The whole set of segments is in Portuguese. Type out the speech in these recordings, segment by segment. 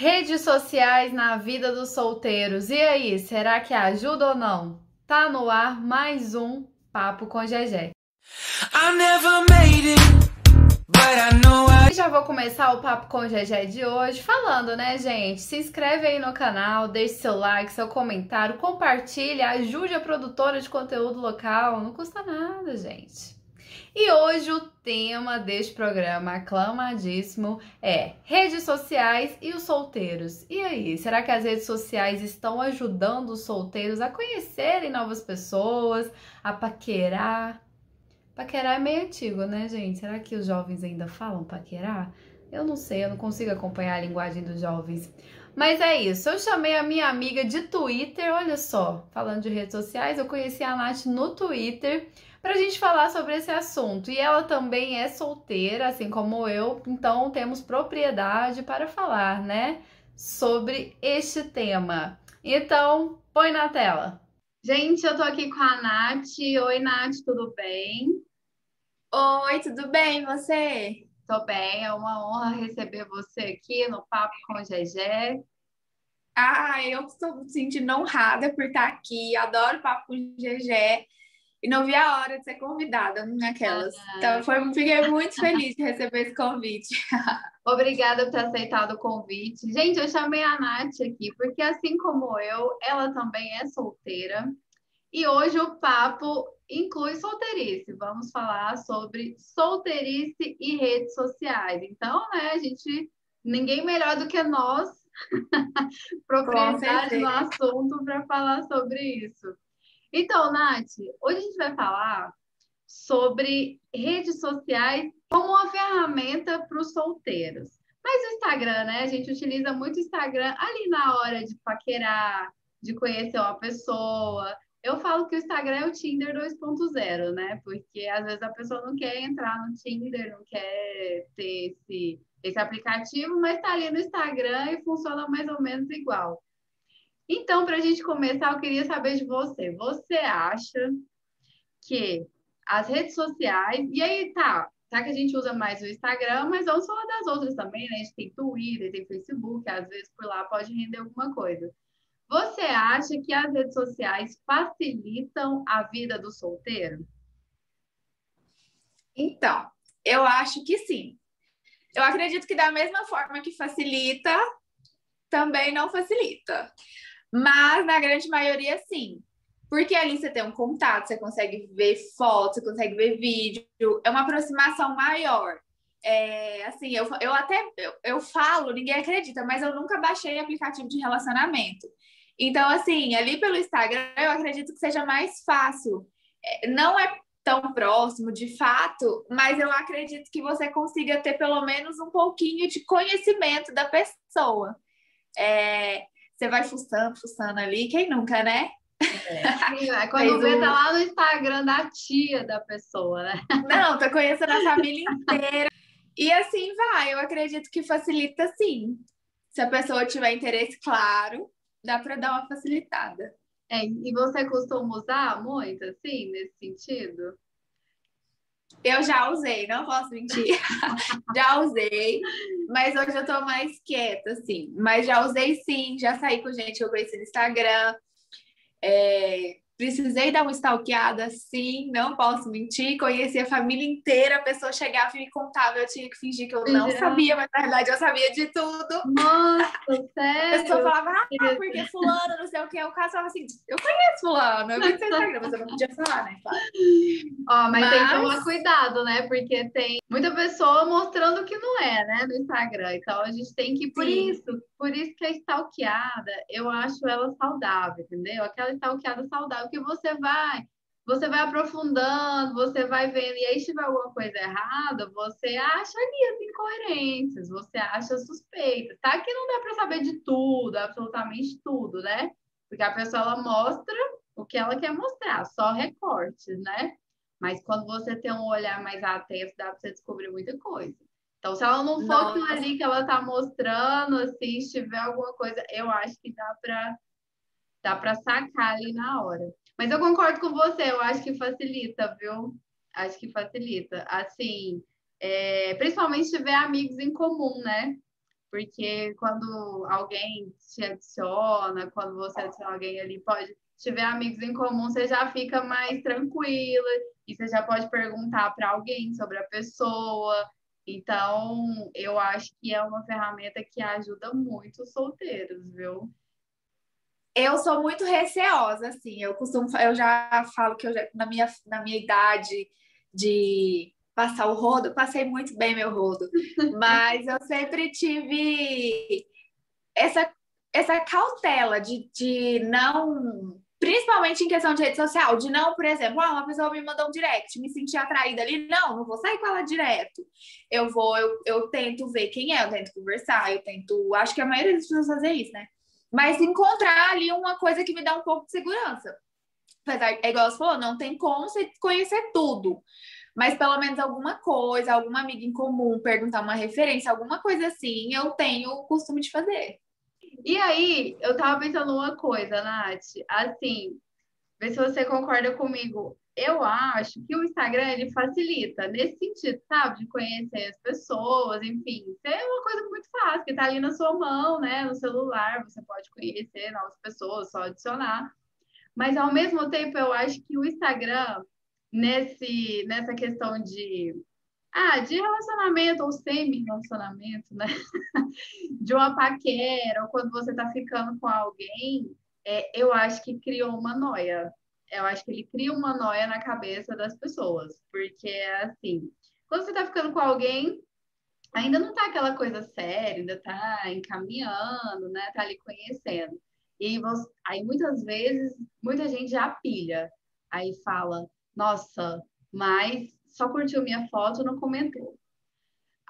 Redes sociais na vida dos solteiros. E aí, será que ajuda ou não? Tá no ar mais um Papo com Gegé. Já vou começar o Papo com Gegé de hoje falando, né, gente? Se inscreve aí no canal, deixe seu like, seu comentário, compartilhe, ajude a produtora de conteúdo local. Não custa nada, gente. E hoje o tema deste programa aclamadíssimo é redes sociais e os solteiros. E aí, será que as redes sociais estão ajudando os solteiros a conhecerem novas pessoas, a paquerar? Paquerar é meio antigo, né, gente? Será que os jovens ainda falam paquerar? Eu não sei, eu não consigo acompanhar a linguagem dos jovens. Mas é isso, eu chamei a minha amiga de Twitter, olha só, falando de redes sociais, eu conheci a Nath no Twitter para a gente falar sobre esse assunto. E ela também é solteira, assim como eu, então temos propriedade para falar, né, sobre este tema. Então, põe na tela. Gente, eu tô aqui com a Nath. Oi, Nath, tudo bem? Oi, tudo bem, você? Tô bem, é uma honra receber você aqui no Papo com Gegé. Ah, eu estou me sentindo honrada por estar aqui, adoro Papo com Gegé e não vi a hora de ser convidada naquelas. Ah, então, foi, fiquei muito feliz de receber esse convite. Obrigada por ter aceitado o convite. Gente, eu chamei a Nath aqui, porque assim como eu, ela também é solteira. E hoje o papo inclui solteirice. Vamos falar sobre solteirice e redes sociais. Então, né, a gente, ninguém melhor do que nós, propriedade no assunto, para falar sobre isso. Então, Nath, hoje a gente vai falar sobre redes sociais como uma ferramenta para os solteiros. Mas o Instagram, né? A gente utiliza muito o Instagram ali na hora de paquerar, de conhecer uma pessoa. Eu falo que o Instagram é o Tinder 2.0, né? Porque às vezes a pessoa não quer entrar no Tinder, não quer ter esse, esse aplicativo, mas está ali no Instagram e funciona mais ou menos igual. Então, para a gente começar, eu queria saber de você. Você acha que as redes sociais, e aí tá, tá que a gente usa mais o Instagram, mas vamos falar das outras também, né? A gente tem Twitter, tem Facebook, às vezes por lá pode render alguma coisa. Você acha que as redes sociais facilitam a vida do solteiro? Então, eu acho que sim. Eu acredito que da mesma forma que facilita, também não facilita. Mas na grande maioria, sim. Porque ali você tem um contato, você consegue ver fotos, você consegue ver vídeo, é uma aproximação maior. É, assim, eu, eu até eu, eu falo, ninguém acredita, mas eu nunca baixei aplicativo de relacionamento. Então, assim, ali pelo Instagram, eu acredito que seja mais fácil. É, não é tão próximo, de fato, mas eu acredito que você consiga ter pelo menos um pouquinho de conhecimento da pessoa. É, você vai fuçando, fuçando ali, quem nunca, né? É, quando vê, tá lá no Instagram da tia da pessoa, né? Não, tá conhecendo a família inteira. E assim vai, eu acredito que facilita sim. Se a pessoa tiver interesse claro, dá para dar uma facilitada. É, e você costuma usar muito, assim, nesse sentido? Eu já usei, não posso mentir. já usei, mas hoje eu tô mais quieta, assim. Mas já usei sim, já saí com gente que eu conheci no Instagram. É, Precisei dar uma stalkeada, sim, não posso mentir. Conheci a família inteira, a pessoa chegava e me contava, eu tinha que fingir que eu não sabia, mas na verdade eu sabia de tudo. Nossa, sério? A pessoa falava, ah, porque fulano, não sei o que. O caso falava assim, eu conheço fulano, eu vi seu Instagram, mas eu não podia falar, né? Claro. Ó, mas, mas, tem que tomar cuidado, né? Porque tem muita pessoa mostrando que não é, né? No Instagram. Então a gente tem que, por sim. isso, por isso que a stalkeada, eu acho ela saudável, entendeu? Aquela stalkeada saudável que você vai, você vai aprofundando, você vai vendo, e aí se tiver alguma coisa errada, você acha ali as incoerências, você acha suspeitas, tá? Que não dá para saber de tudo, absolutamente tudo, né? Porque a pessoa ela mostra o que ela quer mostrar, só recortes, né? Mas quando você tem um olhar mais atento, dá para você descobrir muita coisa. Então, se ela não for aquilo ali que ela tá mostrando, assim, se tiver alguma coisa, eu acho que dá para dá para sacar ali na hora. Mas eu concordo com você, eu acho que facilita, viu? Acho que facilita. Assim, é, principalmente se tiver amigos em comum, né? Porque quando alguém te adiciona, quando você adiciona alguém ali, pode tiver amigos em comum, você já fica mais tranquila e você já pode perguntar para alguém sobre a pessoa. Então, eu acho que é uma ferramenta que ajuda muito os solteiros, viu? Eu sou muito receosa, assim. Eu costumo, eu já falo que eu já, na minha, na minha idade de passar o rodo, passei muito bem meu rodo, mas eu sempre tive essa, essa cautela de, de não Principalmente em questão de rede social, de não, por exemplo, ah, uma pessoa me mandou um direct, me senti atraída ali, não, não vou sair com ela direto. Eu vou, eu, eu tento ver quem é, eu tento conversar, eu tento. Acho que a maioria das pessoas fazem isso, né? Mas encontrar ali uma coisa que me dá um pouco de segurança. Apesar, é igual você falou, não tem como você conhecer tudo. Mas pelo menos alguma coisa, alguma amiga em comum, perguntar uma referência, alguma coisa assim, eu tenho o costume de fazer. E aí, eu tava pensando uma coisa, Nath, assim, vê se você concorda comigo. Eu acho que o Instagram ele facilita nesse sentido, sabe? De conhecer as pessoas, enfim, é uma coisa muito fácil, que tá ali na sua mão, né? No celular, você pode conhecer novas pessoas, só adicionar. Mas ao mesmo tempo, eu acho que o Instagram, nesse, nessa questão de ah, de relacionamento ou semi-relacionamento, né? De uma paquera, ou quando você tá ficando com alguém, é, eu acho que criou uma noia. Eu acho que ele cria uma noia na cabeça das pessoas, porque é assim, quando você tá ficando com alguém, ainda não tá aquela coisa séria, ainda tá encaminhando, né? Tá ali conhecendo. E você, aí muitas vezes, muita gente já pilha. Aí fala, nossa, mas só curtiu minha foto, não comentou.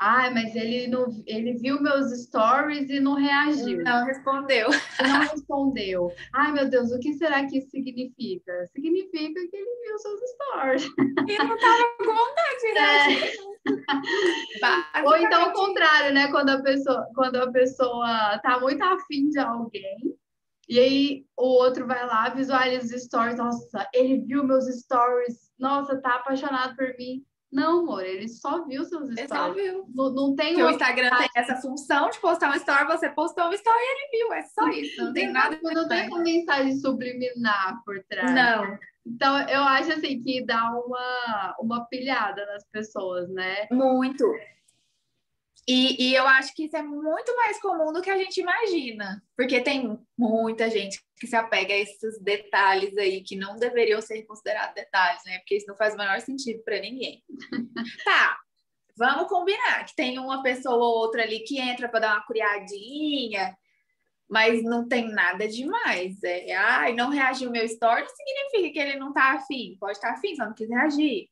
Ah, mas ele não, ele viu meus stories e não reagiu. Não respondeu. Não respondeu. Ai, meu Deus, o que será que isso significa? Significa que ele viu seus stories. E não estava com vontade, né? É. Ou então o contrário, né? Quando a pessoa, quando a pessoa tá muito afim de alguém, e aí o outro vai lá, visualiza os stories, nossa, ele viu meus stories nossa, tá apaixonado por mim. Não, amor, ele só viu seus stories. Ele só viu. Não, não tem Porque o Instagram tem essa função de postar uma story, você postou uma story e ele viu. É só isso. Não tem nada. Não tem uma mensagem subliminar por trás. Não. Então, eu acho assim que dá uma, uma pilhada nas pessoas, né? Muito. E, e, eu acho que isso é muito mais comum do que a gente imagina, porque tem muita gente que se apega a esses detalhes aí que não deveriam ser considerados detalhes, né? Porque isso não faz o menor sentido para ninguém. tá, vamos combinar que tem uma pessoa ou outra ali que entra para dar uma curiadinha, mas não tem nada demais. É, ai, não reagiu o meu story, significa que ele não tá afim. Pode estar tá afim, só não quis reagir.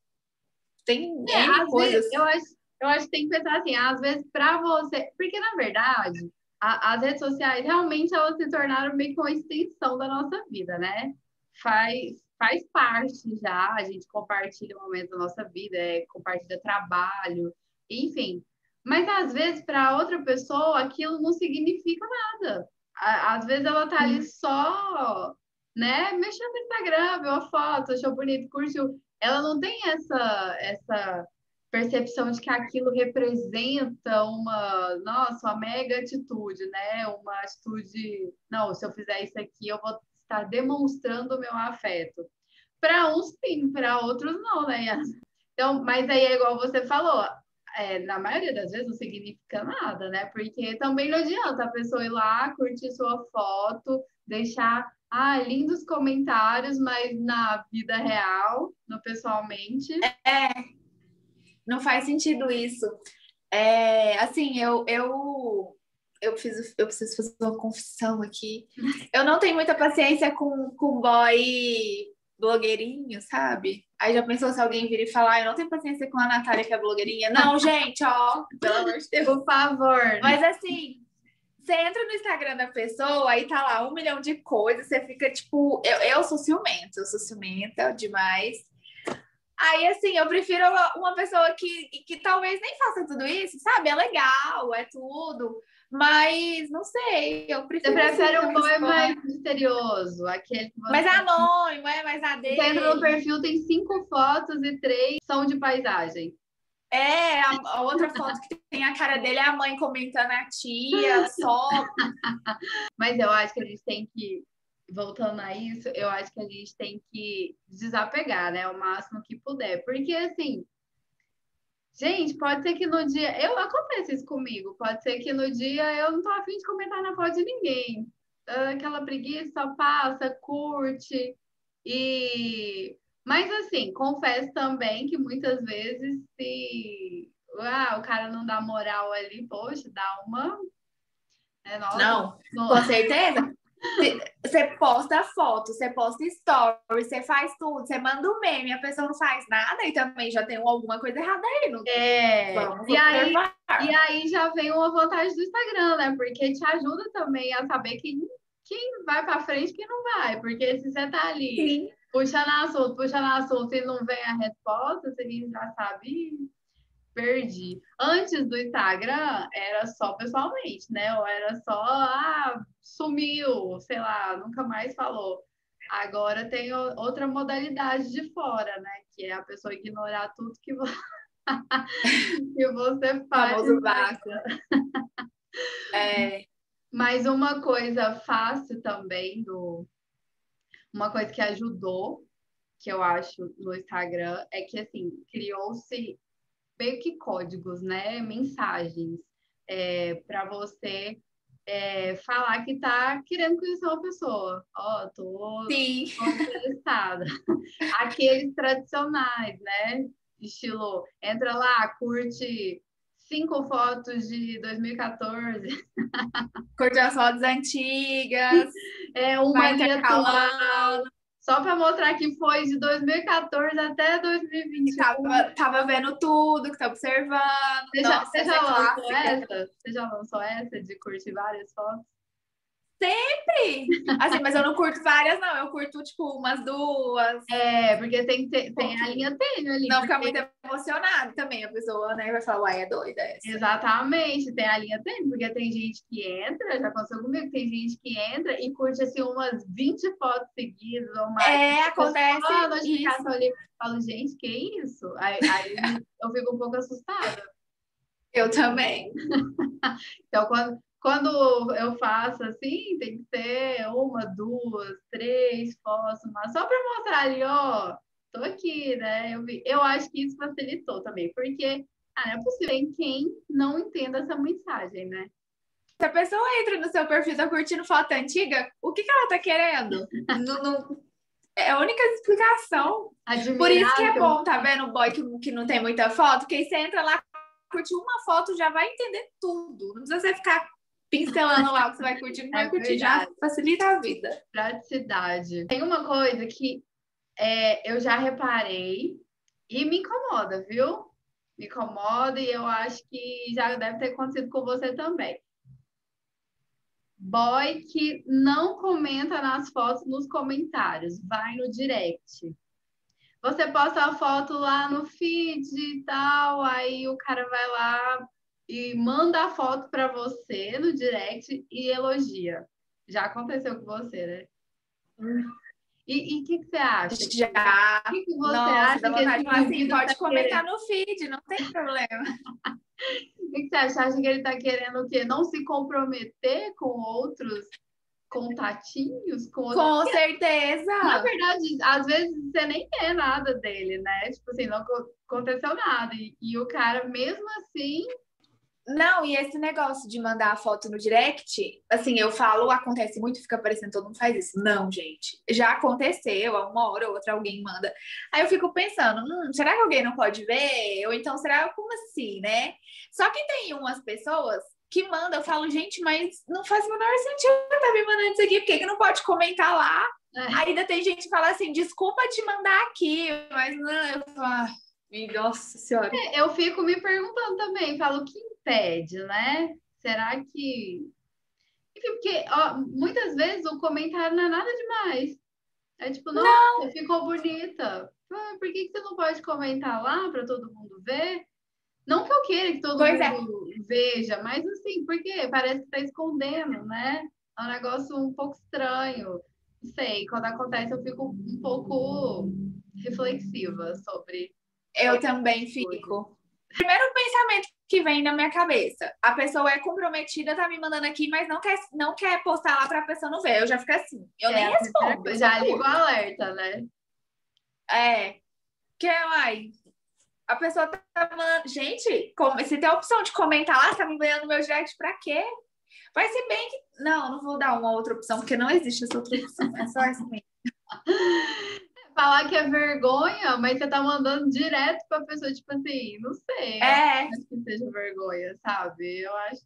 Tem é, coisas. Vezes, eu acho eu acho que tem que pensar assim, às vezes para você, porque na verdade a, as redes sociais realmente elas se tornaram meio que uma extensão da nossa vida, né? Faz, faz parte já, a gente compartilha um momento da nossa vida, é, compartilha trabalho, enfim. Mas às vezes para outra pessoa aquilo não significa nada. Às vezes ela tá ali só, né, mexendo no Instagram, viu a foto, achou bonito, curtiu. Ela não tem essa essa percepção de que aquilo representa uma, nossa, uma mega atitude, né? Uma atitude, não, se eu fizer isso aqui, eu vou estar demonstrando o meu afeto. Para uns sim, para outros não, né? Então, mas aí é igual você falou, é, na maioria das vezes não significa nada, né? Porque também não adianta a pessoa ir lá, curtir sua foto, deixar ah, lindos comentários, mas na vida real, no pessoalmente. É, não faz sentido isso. É, assim, eu, eu, eu, fiz, eu preciso fazer uma confissão aqui. Eu não tenho muita paciência com, com boy blogueirinho, sabe? Aí já pensou se alguém vir e falar, eu não tenho paciência com a Natália que é blogueirinha. Não, gente, ó, pelo amor de Deus. Por favor. Mas assim, você entra no Instagram da pessoa, aí tá lá um milhão de coisas, você fica tipo, eu, eu sou ciumenta, eu sou ciumenta demais. Aí, assim, eu prefiro uma pessoa que, que talvez nem faça tudo isso, sabe? É legal, é tudo. Mas, não sei, eu prefiro... Você prefere um boy mais misterioso, aquele que você... Mais anônimo, é mais a dele. Você entra no perfil, tem cinco fotos e três são de paisagem. É, a, a, outra foto que tem a cara dele é a mãe comentando a tia, só. Mas eu acho que a gente tem que, voltando a isso, eu acho que a gente tem que desapegar, né? O máximo que puder. Porque, assim, gente, pode ser que no dia. Eu acontece isso comigo. Pode ser que no dia eu não tô afim de comentar na foto de ninguém. Aquela preguiça só passa, curte. E mas assim, confesso também que muitas vezes se ah, o cara não dá moral ali, poxa, dá uma. É, nossa, não, não, com certeza. Você posta foto, você posta story, você faz tudo, você manda um meme, a pessoa não faz nada e também já tem alguma coisa errada aí. Não é. Vamos e, aí, e aí já vem uma vantagem do Instagram, né? Porque te ajuda também a saber quem, quem vai para frente e quem não vai. Porque se você tá ali Sim puxando assunto, puxando assunto e não vem a resposta, você já sabe, perdi. Antes do Instagram, era só pessoalmente, né? Ou era só, ah, sumiu, sei lá, nunca mais falou. Agora tem outra modalidade de fora, né? Que é a pessoa ignorar tudo que, você, que você faz. Vácuo. é. Mas uma coisa fácil também do, uma coisa que ajudou, que eu acho, no Instagram, é que, assim, criou-se meio que códigos, né? Mensagens é, para você é, falar que tá querendo conhecer uma pessoa. Ó, oh, tô, tô interessada. Aqueles tradicionais, né? Estilo, entra lá, curte cinco fotos de 2014. Curte as fotos antigas. É uma linha atual. Só para mostrar que foi de 2014 até 2021. Tava, tava vendo tudo, que tá observando. Você já, Nossa, você já é lançou essa? Você já lançou essa de curtir várias fotos? Sempre! Assim, mas eu não curto várias, não. Eu curto, tipo, umas duas. É, porque tem, tem, tem a linha tênue ali. Não porque... fica muito emocionado também. A pessoa, né, vai falar, uai, é doida essa. Exatamente, tem a linha tênue, porque tem gente que entra, já aconteceu comigo, tem gente que entra e curte, assim, umas 20 fotos seguidas ou mais. É, acontece a notificação ali. Falo, gente, que isso? Aí, aí eu fico um pouco assustada. Eu também. então, quando, quando eu faço assim, tem que ser uma, duas, três fotos, mas só para mostrar ali, ó, tô aqui, né? Eu, vi. eu acho que isso facilitou também, porque ah, não é possível em quem não entenda essa mensagem, né? Se a pessoa entra no seu perfil, tá curtindo foto antiga, o que, que ela tá querendo? não, não... É a única explicação. Admirável. Por isso que é bom, tá vendo o boy que, que não tem muita foto? Que aí você entra lá, curte uma foto, já vai entender tudo. Não precisa você ficar pincelando lá o que você vai curtir, não vai curtir, já facilita a vida. Praticidade. Tem uma coisa que é, eu já reparei e me incomoda, viu? Me incomoda e eu acho que já deve ter acontecido com você também. Boy que não comenta nas fotos nos comentários, vai no direct. Você posta a foto lá no feed e tal, aí o cara vai lá, e manda a foto para você no direct e elogia. Já aconteceu com você, né? E o que, que, você acha? Já. O que, que você Nossa, acha? Dá que assim, pode tá comentar querendo? no feed, não tem problema. O que, que, você acha? Acha que ele está querendo o quê? Não se comprometer com outros contatinhos? Com, com certeza! Na verdade, às vezes você nem quer nada dele, né? Tipo assim, não aconteceu nada. E, e o cara, mesmo assim, não, e esse negócio de mandar a foto no direct, assim, eu falo, acontece muito, fica parecendo todo mundo faz isso. Não, gente. Já aconteceu, há uma hora ou outra alguém manda. Aí eu fico pensando, hum, será que alguém não pode ver? Ou então, será como assim, né? Só que tem umas pessoas que mandam, eu falo, gente, mas não faz o menor sentido tá me mandando isso aqui, por que, que não pode comentar lá? É. Ainda tem gente que fala assim, desculpa te mandar aqui, mas não, eu falo, ah, nossa senhora. É, eu fico me perguntando também, falo, que impede, né? Será que. Porque ó, muitas vezes o comentário não é nada demais. É tipo, nossa, não. ficou bonita. Por que, que você não pode comentar lá para todo mundo ver? Não que eu queira que todo pois é. mundo é. veja, mas assim, porque parece que está escondendo, né? É um negócio um pouco estranho. Não sei, quando acontece eu fico um pouco reflexiva sobre. Eu também fico. Primeiro pensamento que vem na minha cabeça. A pessoa é comprometida, tá me mandando aqui, mas não quer, não quer postar lá pra pessoa não ver. Eu já fico assim. Eu é, nem respondo. Já ligo o alerta, né? É. Que, ai, a pessoa tá mandando. Gente, como, se tem a opção de comentar lá, tá me no meu direct pra quê? Vai ser bem que. Não, não vou dar uma outra opção, porque não existe essa outra opção. É só essa mesmo. Falar que é vergonha, mas você tá mandando direto pra pessoa, tipo assim, não sei. É. Acho que seja vergonha, sabe? Eu acho.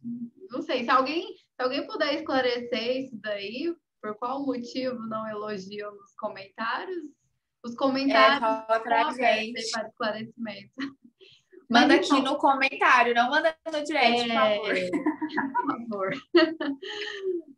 Não sei. Se alguém, se alguém puder esclarecer isso daí, por qual motivo não elogiam nos comentários, os comentários é, fala pra gente. para esclarecimento. Manda aqui então, no comentário, não manda no direct, é, por favor. Por favor.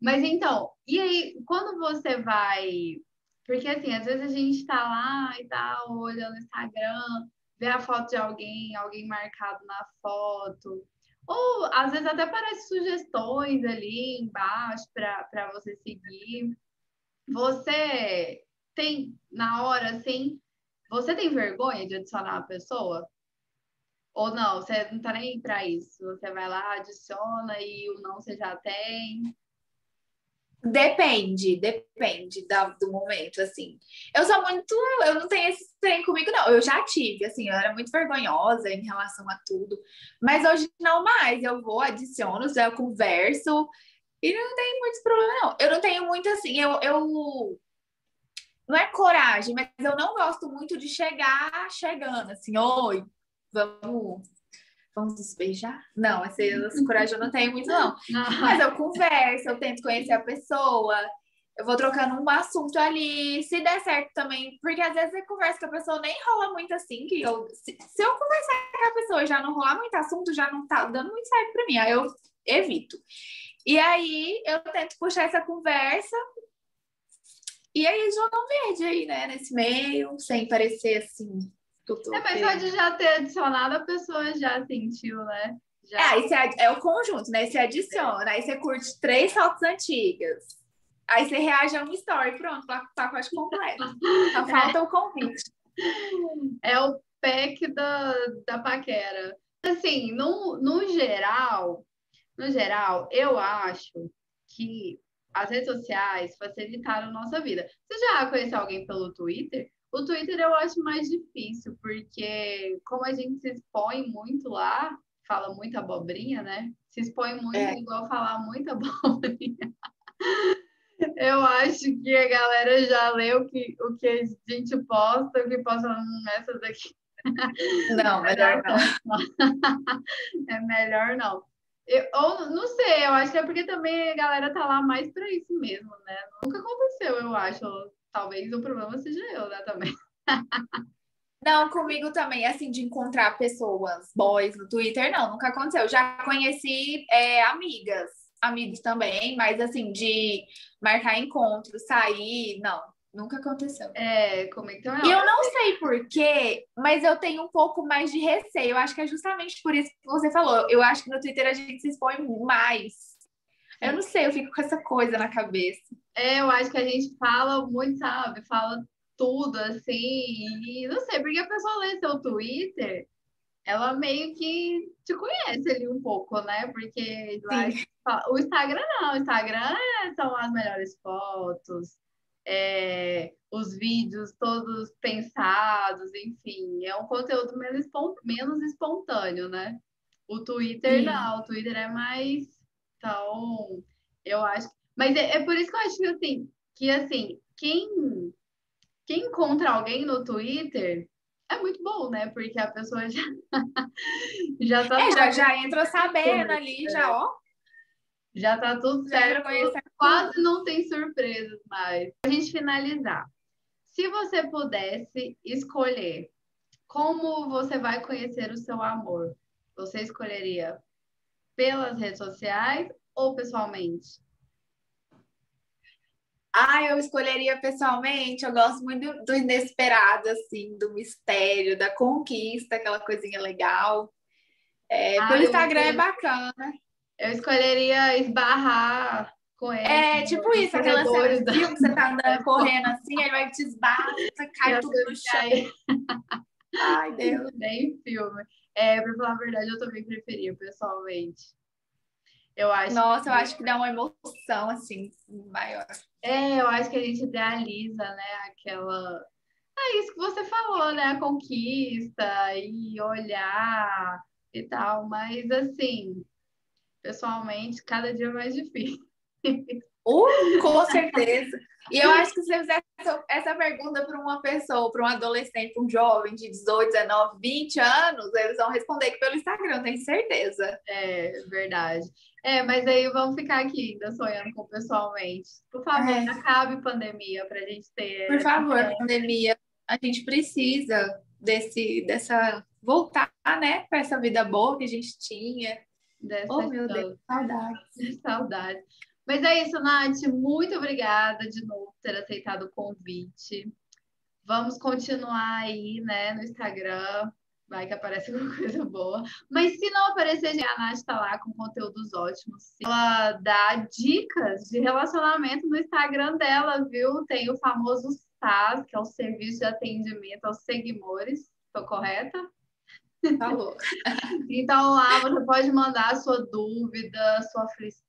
Mas então, e aí, quando você vai. Porque assim, às vezes a gente tá lá e tal, olhando no Instagram, vê a foto de alguém, alguém marcado na foto. Ou às vezes até aparece sugestões ali embaixo para você seguir. Você tem, na hora, assim, você tem vergonha de adicionar a pessoa? Ou não, você não tá nem para isso. Você vai lá, adiciona e o não você já tem. Depende, depende da, do momento, assim. Eu sou muito. Eu não tenho esse trem comigo, não. Eu já tive, assim, eu era muito vergonhosa em relação a tudo. Mas hoje não mais. Eu vou, adiciono, eu converso e não tem muitos problemas, não. Eu não tenho muito assim. Eu, eu não é coragem, mas eu não gosto muito de chegar chegando, assim, oi, vamos, vamos nos beijar? Não, essa, coragem eu não tenho muito, não. Mas eu converso, eu tento conhecer a pessoa, eu vou trocando um assunto ali, se der certo também, porque às vezes eu converso com a pessoa, nem rola muito assim, que eu, se, se eu conversar com a pessoa e já não rolar muito assunto, já não tá dando muito certo pra mim, aí eu evito. E aí eu tento puxar essa conversa e aí jogam verde aí, né, nesse meio, sem parecer assim. É, mas pode já ter adicionado, a pessoa já sentiu, né? Já. É, aí você, é o conjunto, né? Você adiciona, aí você curte três fotos antigas. Aí você reage a uma story, pronto, pacote completo. Só falta é. o convite. É o pack da, da paquera. Assim, no, no geral, no geral, eu acho que as redes sociais facilitaram nossa vida. Você já conheceu alguém pelo Twitter? O Twitter eu acho mais difícil, porque como a gente se expõe muito lá, fala muita abobrinha, né? Se expõe muito, é. igual falar muita abobrinha. Eu acho que a galera já leu o que, o que a gente posta, o que posta nessas aqui. Não, melhor não. É melhor não. Eu, ou não sei, eu acho que é porque também a galera tá lá mais para isso mesmo, né? Nunca aconteceu, eu acho. Talvez o problema seja eu, né, também. Não, comigo também, assim, de encontrar pessoas, boys no Twitter, não, nunca aconteceu. Já conheci é, amigas, amigos também, mas assim, de marcar encontros, sair, não, Nunca aconteceu. É, como então é? E eu não sei porquê, mas eu tenho um pouco mais de receio. Eu acho que é justamente por isso que você falou. Eu acho que no Twitter a gente se expõe mais. Eu não sei, eu fico com essa coisa na cabeça. É, eu acho que a gente fala muito, sabe? Fala tudo assim. E não sei, porque a pessoa lê seu Twitter, ela meio que te conhece ali um pouco, né? Porque lá, o Instagram não, o Instagram são as melhores fotos é, os vídeos todos pensados, enfim, é um conteúdo menos, menos espontâneo, né? O Twitter Sim. não, o Twitter é mais. Então, eu acho. Mas é, é por isso que eu acho que assim, que assim, quem, quem encontra alguém no Twitter é muito bom, né? Porque a pessoa já, já tá. É, já, já entra sabendo ali, já, ó. Já tá tudo certo. Quase não tem surpresas mais. Pra gente finalizar. Se você pudesse escolher como você vai conhecer o seu amor, você escolheria pelas redes sociais ou pessoalmente? Ah, eu escolheria pessoalmente. Eu gosto muito do, do inesperado, assim, do mistério, da conquista, aquela coisinha legal. É, ah, pelo Instagram é bacana. Eu escolheria esbarrar com ele. É, tipo isso, aquela cena da... filme que você tá andando, correndo assim, ele vai te esbarrar, você cai tudo no chão. Ai, Deus. Bem filme. É, pra falar a verdade, eu também preferia, pessoalmente. Eu acho Nossa, que... eu acho que dá uma emoção, assim, maior. É, eu acho que a gente idealiza, né, aquela... É isso que você falou, né, a conquista e olhar e tal, mas assim, pessoalmente, cada dia é mais difícil. Uh, com certeza. E eu acho que se você fizer essa, pergunta para uma pessoa, para um adolescente, para um jovem de 18, 19, 20 anos, eles vão responder que pelo Instagram, tenho certeza. É, verdade. É, mas aí vamos ficar aqui ainda sonhando com pessoalmente. Por favor, é. acabe pandemia para a gente ter. Por favor, é. pandemia. A gente precisa desse, dessa voltar, né, para essa vida boa que a gente tinha. Dessa oh, meu Deus, saudade. Saudade. Mas é isso, Nath. Muito obrigada de novo por ter aceitado o convite. Vamos continuar aí, né, no Instagram. Vai que aparece alguma coisa boa. Mas se não aparecer, a Nath está lá com conteúdos ótimos. Ela dá dicas de relacionamento no Instagram dela, viu? Tem o famoso SAS, que é o Serviço de Atendimento aos Seguidores. Estou correta? Falou. então lá você pode mandar a sua dúvida, sua aflição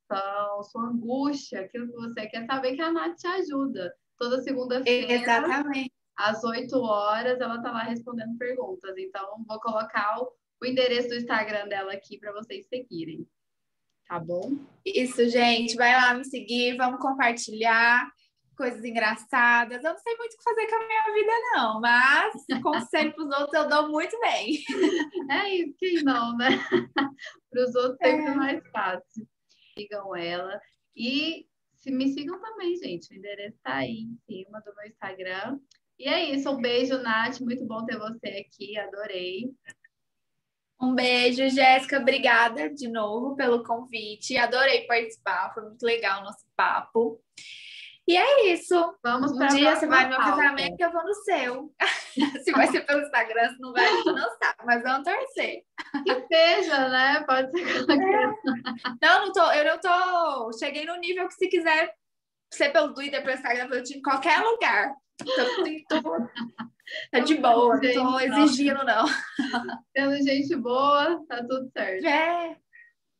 sua angústia, aquilo que você quer saber que a Nath te ajuda. Toda segunda-feira. Exatamente. Às 8 horas, ela tá lá respondendo perguntas. Então, vou colocar o, o endereço do Instagram dela aqui para vocês seguirem. Tá bom? Isso, gente. Vai lá me seguir, vamos compartilhar coisas engraçadas. Eu não sei muito o que fazer com a minha vida, não, mas conselho para os outros eu dou muito bem. É isso, quem não, né? para os outros sempre é mais fácil sigam ela. E se me sigam também, gente. O endereço tá aí em cima do meu Instagram. E é isso. Um beijo, Nath. Muito bom ter você aqui. Adorei. Um beijo, Jéssica. Obrigada de novo pelo convite. Adorei participar. Foi muito legal o nosso papo. E é isso. Vamos um dia você vai no meu casamento e eu vou no seu. se vai ser pelo Instagram, se não vai, a gente não sabe, mas vamos torcer. Que seja, né? Pode ser é. Não, não tô, eu não tô. Cheguei no nível que se quiser ser pelo Twitter, pelo Instagram, pelo em qualquer lugar. Tô, tô, tá de boa, não tô exigindo, não. Tendo gente boa, tá tudo certo. É.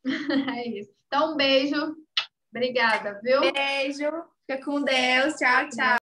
É isso. Então, um beijo. Obrigada, viu? Beijo. Fica com Deus. Tchau, tchau.